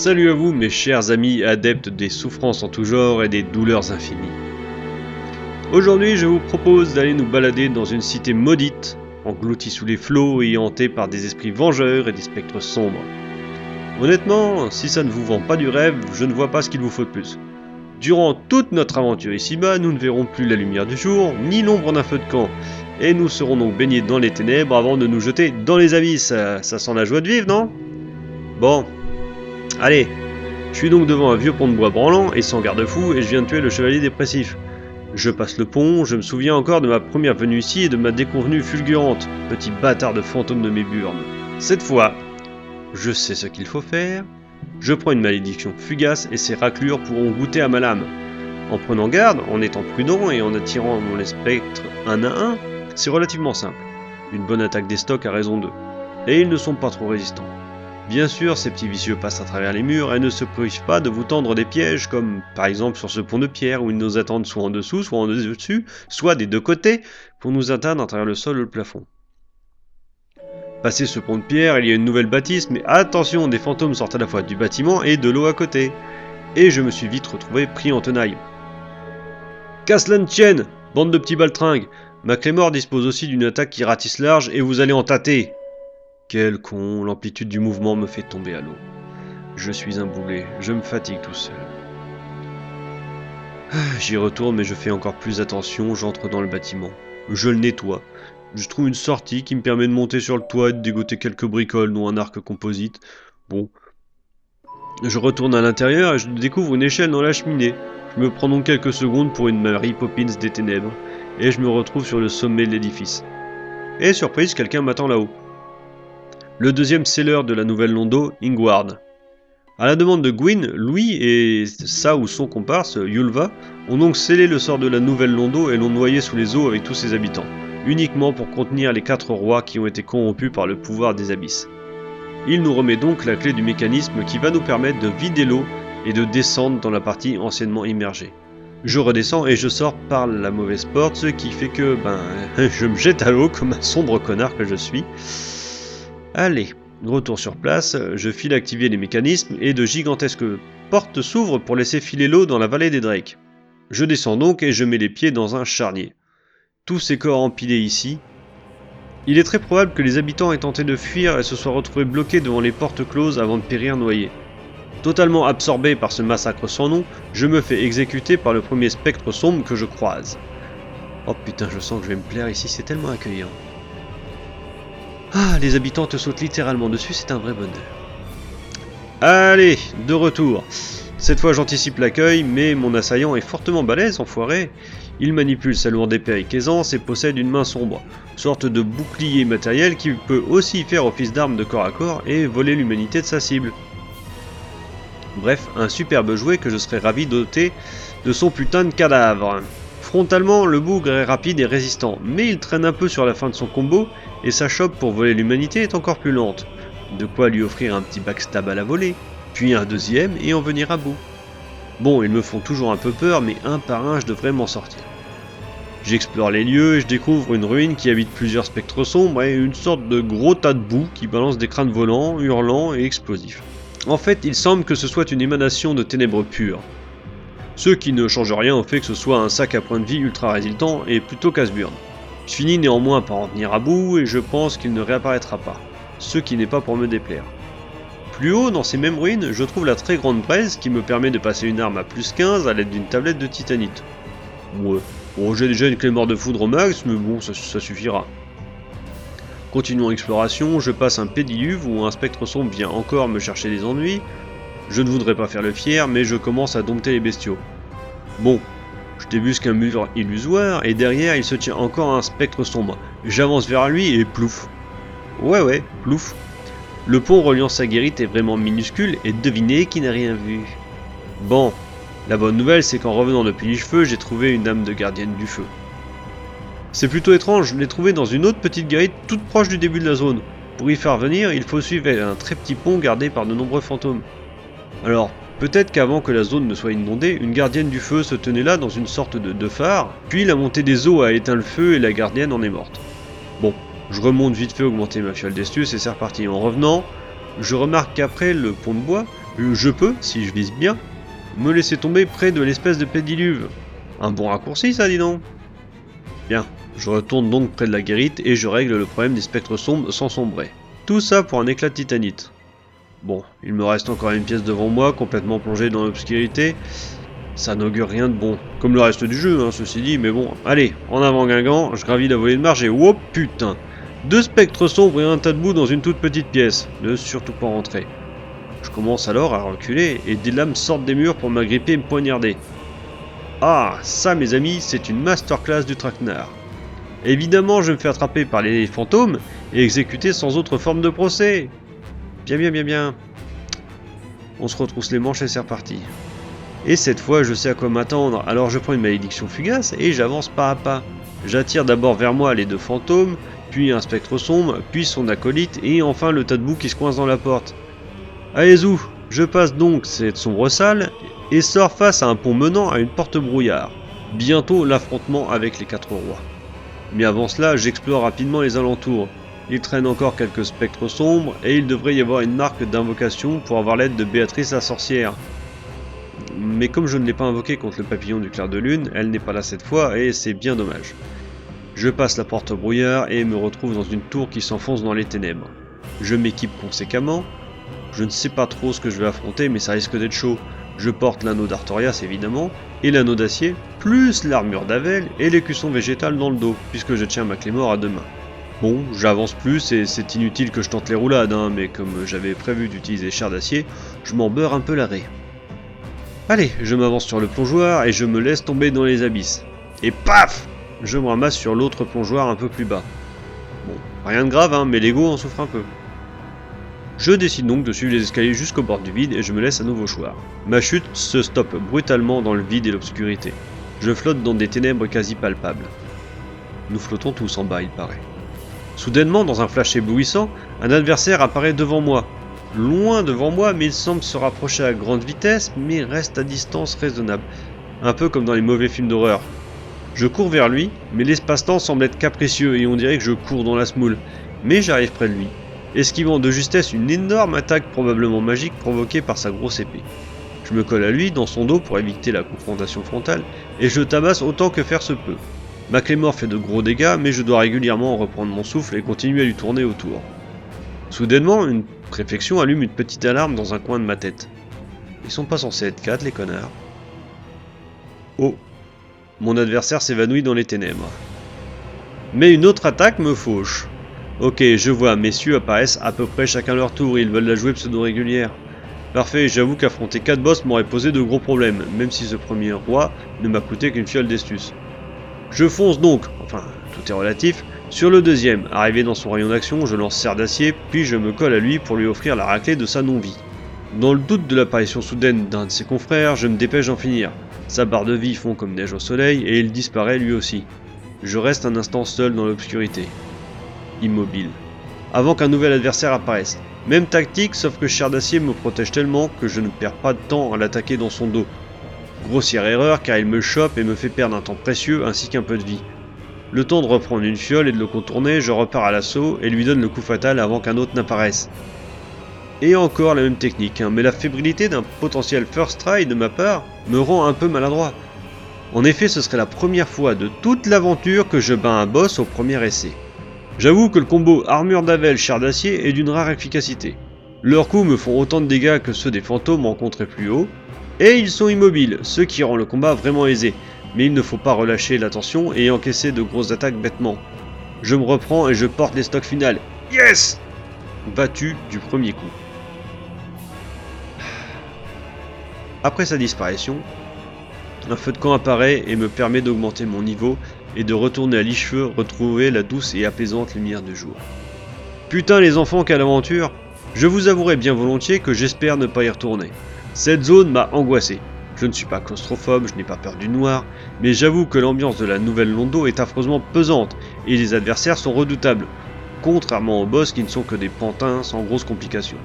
Salut à vous mes chers amis adeptes des souffrances en tout genre et des douleurs infinies. Aujourd'hui je vous propose d'aller nous balader dans une cité maudite, engloutie sous les flots et hantée par des esprits vengeurs et des spectres sombres. Honnêtement, si ça ne vous vend pas du rêve, je ne vois pas ce qu'il vous faut de plus. Durant toute notre aventure ici-bas, nous ne verrons plus la lumière du jour, ni l'ombre d'un feu de camp, et nous serons donc baignés dans les ténèbres avant de nous jeter dans les abysses. Ça sent la joie de vivre, non? Bon, allez, je suis donc devant un vieux pont de bois branlant et sans garde-fou, et je viens de tuer le chevalier dépressif. Je passe le pont, je me souviens encore de ma première venue ici et de ma déconvenue fulgurante, petit bâtard de fantôme de mes burnes. Cette fois, je sais ce qu'il faut faire. Je prends une malédiction fugace et ses raclures pourront goûter à ma lame. En prenant garde, en étant prudent et en attirant mon spectres un à un, c'est relativement simple. Une bonne attaque des stocks a raison d'eux. Et ils ne sont pas trop résistants. Bien sûr, ces petits vicieux passent à travers les murs et ne se privent pas de vous tendre des pièges, comme par exemple sur ce pont de pierre où ils nous attendent soit en dessous, soit en dessus, soit des deux côtés, pour nous atteindre à travers le sol ou le plafond. Passé ce pont de pierre, il y a une nouvelle bâtisse, mais attention, des fantômes sortent à la fois du bâtiment et de l'eau à côté. Et je me suis vite retrouvé pris en tenaille. Casse tienne Bande de petits baltringues Macrémore dispose aussi d'une attaque qui ratisse large et vous allez en tâter Quel con, l'amplitude du mouvement me fait tomber à l'eau. Je suis un boulet, je me fatigue tout seul. Ah, j'y retourne mais je fais encore plus attention, j'entre dans le bâtiment. Je le nettoie, je trouve une sortie qui me permet de monter sur le toit et de dégoter quelques bricoles, dont un arc composite. Bon. Je retourne à l'intérieur et je découvre une échelle dans la cheminée. Je me prends donc quelques secondes pour une Mary Poppins des ténèbres, et je me retrouve sur le sommet de l'édifice. Et surprise, quelqu'un m'attend là-haut. Le deuxième seller de la nouvelle Londo, Ingward. À la demande de Gwyn, Louis et sa ou son comparse, Yulva, ont donc scellé le sort de la nouvelle Londo et l'ont noyé sous les eaux avec tous ses habitants uniquement pour contenir les quatre rois qui ont été corrompus par le pouvoir des abysses. Il nous remet donc la clé du mécanisme qui va nous permettre de vider l'eau et de descendre dans la partie anciennement immergée. Je redescends et je sors par la mauvaise porte, ce qui fait que ben je me jette à l'eau comme un sombre connard que je suis. Allez, retour sur place, je file activer les mécanismes et de gigantesques portes s'ouvrent pour laisser filer l'eau dans la vallée des Drakes. Je descends donc et je mets les pieds dans un charnier tous ces corps empilés ici, il est très probable que les habitants aient tenté de fuir et se soient retrouvés bloqués devant les portes closes avant de périr noyés. Totalement absorbé par ce massacre sans nom, je me fais exécuter par le premier spectre sombre que je croise. Oh putain, je sens que je vais me plaire ici, c'est tellement accueillant. Ah, les habitants te sautent littéralement dessus, c'est un vrai bonheur. Allez, de retour. Cette fois j'anticipe l'accueil, mais mon assaillant est fortement balèze, enfoiré. Il manipule sa lourde épée avec aisance et possède une main sombre, sorte de bouclier matériel qui peut aussi faire office d'arme de corps à corps et voler l'humanité de sa cible. Bref, un superbe jouet que je serais ravi d'ôter de son putain de cadavre. Frontalement, le bougre est rapide et résistant, mais il traîne un peu sur la fin de son combo et sa chope pour voler l'humanité est encore plus lente. De quoi lui offrir un petit backstab à la volée, puis un deuxième et en venir à bout. Bon, ils me font toujours un peu peur, mais un par un je devrais m'en sortir. J'explore les lieux et je découvre une ruine qui habite plusieurs spectres sombres et une sorte de gros tas de boue qui balance des crânes volants, hurlants et explosifs. En fait, il semble que ce soit une émanation de ténèbres pures. Ce qui ne change rien au fait que ce soit un sac à point de vie ultra résistant et plutôt casse-burne. Je finis néanmoins par en venir à bout et je pense qu'il ne réapparaîtra pas, ce qui n'est pas pour me déplaire. Plus haut, dans ces mêmes ruines, je trouve la très grande braise qui me permet de passer une arme à plus 15 à l'aide d'une tablette de titanite. Ouais, bon j'ai déjà une clé mort de foudre au max, mais bon, ça, suffira. Continuons l'exploration, je passe un pédiluve où un spectre sombre vient encore me chercher des ennuis. Je ne voudrais pas faire le fier, mais je commence à dompter les bestiaux. Bon, débusque un mur illusoire et derrière il se tient encore un spectre sombre. J'avance vers lui et plouf. Ouais ouais, plouf. Le pont reliant sa guérite est vraiment minuscule et devinez qui n'a rien vu. Bon, la bonne nouvelle c'est qu'en revenant depuis les cheveux, j'ai trouvé une âme de gardienne du feu. C'est plutôt étrange, je l'ai trouvée dans une autre petite guérite toute proche du début de la zone. Pour y faire venir, il faut suivre un très petit pont gardé par de nombreux fantômes. Alors, peut-être qu'avant que la zone ne soit inondée, une gardienne du feu se tenait là dans une sorte de, de phare, puis la montée des eaux a éteint le feu et la gardienne en est morte. Bon, je remonte vite fait augmenter ma fiole d'astuce et c'est reparti. En revenant, je remarque qu'après le pont de bois, Je peux, si je vise bien, me laisser tomber près de l'espèce de pédiluve. Un bon raccourci, ça, dis donc. Bien, je retourne donc près de la guérite et je règle le problème des spectres sombres sans sombrer. Tout ça pour un éclat de titanite. Bon, il me reste encore une pièce devant moi, complètement plongée dans l'obscurité. Ça n'augure rien de bon. Comme le reste du jeu, hein, ceci dit, mais bon. Allez, en avant Guingamp, je gravis la volée de marge et oh putain Deux spectres sombres et un tas de boue dans une toute petite pièce. Ne surtout pas rentrer. Je commence alors à reculer et des lames sortent des murs pour m'agripper et me poignarder. Ah, ça mes amis, c'est une masterclass du traquenard. Évidemment, je me fais attraper par les fantômes et exécuter sans autre forme de procès. Bien, bien, bien, bien. On se retrousse les manches et c'est reparti. Et cette fois, je sais à quoi m'attendre, alors je prends une malédiction fugace et j'avance pas à pas. J'attire d'abord vers moi les deux fantômes, puis un spectre sombre, puis son acolyte, et enfin le tas de boue qui se coince dans la porte. Allez zou, je passe donc cette sombre salle et sors face à un pont menant à une porte brouillard. Bientôt l'affrontement avec les quatre rois. Mais avant cela, j'explore rapidement les alentours. Il traîne encore quelques spectres sombres et il devrait y avoir une marque d'invocation pour avoir l'aide de Béatrice la sorcière. Mais comme je ne l'ai pas invoquée contre le papillon du clair de lune, elle n'est pas là cette fois et c'est bien dommage. Je passe la porte brouillard et me retrouve dans une tour qui s'enfonce dans les ténèbres. Je m'équipe conséquemment. Je ne sais pas trop ce que je vais affronter, mais ça risque d'être chaud. Je porte l'anneau d'Artorias évidemment, et l'anneau d'acier, plus l'armure d'Avel et l'écusson végétal dans le dos, puisque je tiens ma clé mort à deux mains. Bon, j'avance plus et c'est inutile que je tente les roulades, hein, mais comme j'avais prévu d'utiliser char d'acier, je m'en beurre un peu l'arrêt. Allez, je m'avance sur le plongeoir et je me laisse tomber dans les abysses. Et paf Je me ramasse sur l'autre plongeoir un peu plus bas. Bon, rien de grave, hein, mais l'ego en souffre un peu. Je décide donc de suivre les escaliers jusqu'au bord du vide et je me laisse à nouveau choir. Ma chute se stoppe brutalement dans le vide et l'obscurité. Je flotte dans des ténèbres quasi palpables. Nous flottons tous en bas, il paraît. Soudainement, dans un flash éblouissant, un adversaire apparaît devant moi. Loin devant moi, mais il semble se rapprocher à grande vitesse, mais reste à distance raisonnable. Un peu comme dans les mauvais films d'horreur. Je cours vers lui, mais l'espace-temps semble être capricieux et on dirait que je cours dans la smoule. Mais j'arrive près de lui, esquivant de justesse une énorme attaque probablement magique provoquée par sa grosse épée. Je me colle à lui dans son dos pour éviter la confrontation frontale, et je tabasse autant que faire se peut. Ma Clémore fait de gros dégâts, mais je dois régulièrement reprendre mon souffle et continuer à lui tourner autour. Soudainement, une réflexion allume une petite alarme dans un coin de ma tête. Ils sont pas censés être quatre, les connards. Oh, mon adversaire s'évanouit dans les ténèbres. Mais une autre attaque me fauche. Ok, je vois, messieurs apparaissent à peu près chacun leur tour, ils veulent la jouer pseudo-régulière. Parfait, j'avoue qu'affronter 4 boss m'aurait posé de gros problèmes, même si ce premier roi ne m'a coûté qu'une fiole d'estus. Je fonce donc, enfin, tout est relatif, sur le deuxième. Arrivé dans son rayon d'action, je lance serre d'acier, puis je me colle à lui pour lui offrir la raclée de sa non-vie. Dans le doute de l'apparition soudaine d'un de ses confrères, je me dépêche d'en finir. Sa barre de vie fond comme neige au soleil et il disparaît lui aussi. Je reste un instant seul dans l'obscurité. Immobile. Avant qu'un nouvel adversaire apparaisse. Même tactique, sauf que Cher d'acier me protège tellement que je ne perds pas de temps à l'attaquer dans son dos. Grossière erreur car il me chope et me fait perdre un temps précieux ainsi qu'un peu de vie. Le temps de reprendre une fiole et de le contourner, je repars à l'assaut et lui donne le coup fatal avant qu'un autre n'apparaisse. Et encore la même technique, hein, mais la fébrilité d'un potentiel first try de ma part me rend un peu maladroit. En effet, ce serait la première fois de toute l'aventure que je bats un boss au premier essai. J'avoue que le combo armure d'avel char d'acier est d'une rare efficacité. Leurs coups me font autant de dégâts que ceux des fantômes rencontrés plus haut, et ils sont immobiles, ce qui rend le combat vraiment aisé, mais il ne faut pas relâcher l'attention et encaisser de grosses attaques bêtement. Je me reprends et je porte les stocks finales. Yes Battu du premier coup. Après sa disparition, un feu de camp apparaît et me permet d'augmenter mon niveau et de retourner à l'Icheveux retrouver la douce et apaisante lumière du jour. Putain les enfants, quelle aventure Je vous avouerai bien volontiers que j'espère ne pas y retourner. Cette zone m'a angoissé. Je ne suis pas claustrophobe, je n'ai pas peur du noir, mais j'avoue que l'ambiance de la nouvelle Londo est affreusement pesante et les adversaires sont redoutables, contrairement aux boss qui ne sont que des pantins sans grosses complications.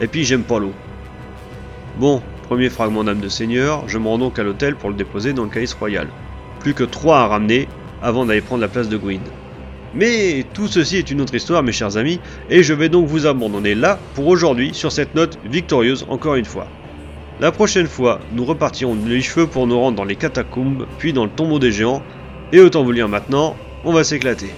Et puis j'aime pas l'eau. Bon, premier fragment d'âme de seigneur, je me rends donc à l'hôtel pour le déposer dans le calice royal. Plus que 3 à ramener avant d'aller prendre la place de Gwyn. Mais tout ceci est une autre histoire, mes chers amis, et je vais donc vous abandonner là pour aujourd'hui sur cette note victorieuse encore une fois. La prochaine fois, nous repartirons les cheveux pour nous rendre dans les catacombes, puis dans le tombeau des géants, et autant vous le dire maintenant, on va s'éclater.